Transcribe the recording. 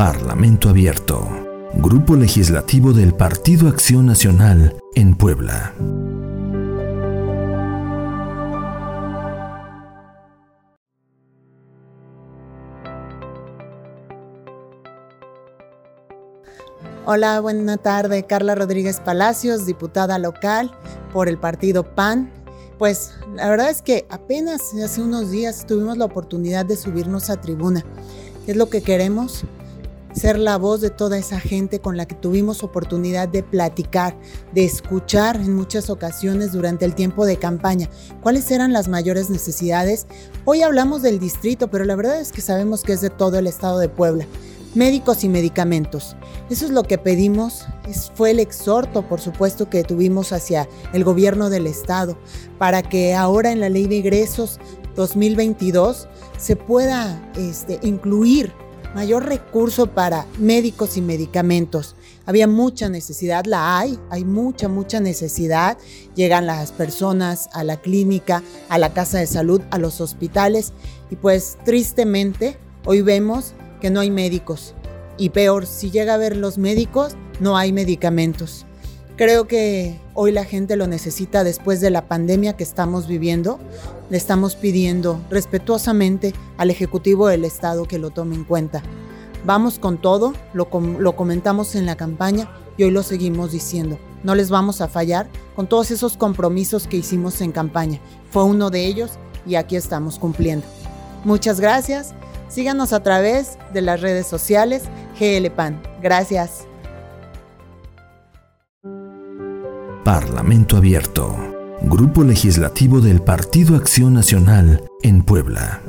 Parlamento Abierto. Grupo Legislativo del Partido Acción Nacional en Puebla. Hola, buena tarde. Carla Rodríguez Palacios, diputada local por el partido PAN. Pues la verdad es que apenas hace unos días tuvimos la oportunidad de subirnos a tribuna. ¿Qué es lo que queremos? Ser la voz de toda esa gente con la que tuvimos oportunidad de platicar, de escuchar en muchas ocasiones durante el tiempo de campaña. ¿Cuáles eran las mayores necesidades? Hoy hablamos del distrito, pero la verdad es que sabemos que es de todo el estado de Puebla médicos y medicamentos. Eso es lo que pedimos, fue el exhorto, por supuesto, que tuvimos hacia el gobierno del estado, para que ahora en la ley de ingresos 2022 se pueda este, incluir mayor recurso para médicos y medicamentos. Había mucha necesidad, la hay, hay mucha, mucha necesidad. Llegan las personas a la clínica, a la casa de salud, a los hospitales y pues tristemente hoy vemos que no hay médicos. Y peor, si llega a ver los médicos, no hay medicamentos. Creo que hoy la gente lo necesita después de la pandemia que estamos viviendo. Le estamos pidiendo respetuosamente al Ejecutivo del Estado que lo tome en cuenta. Vamos con todo, lo, lo comentamos en la campaña y hoy lo seguimos diciendo. No les vamos a fallar con todos esos compromisos que hicimos en campaña. Fue uno de ellos y aquí estamos cumpliendo. Muchas gracias Síganos a través de las redes sociales GLPAN. Gracias. Parlamento Abierto. Grupo Legislativo del Partido Acción Nacional en Puebla.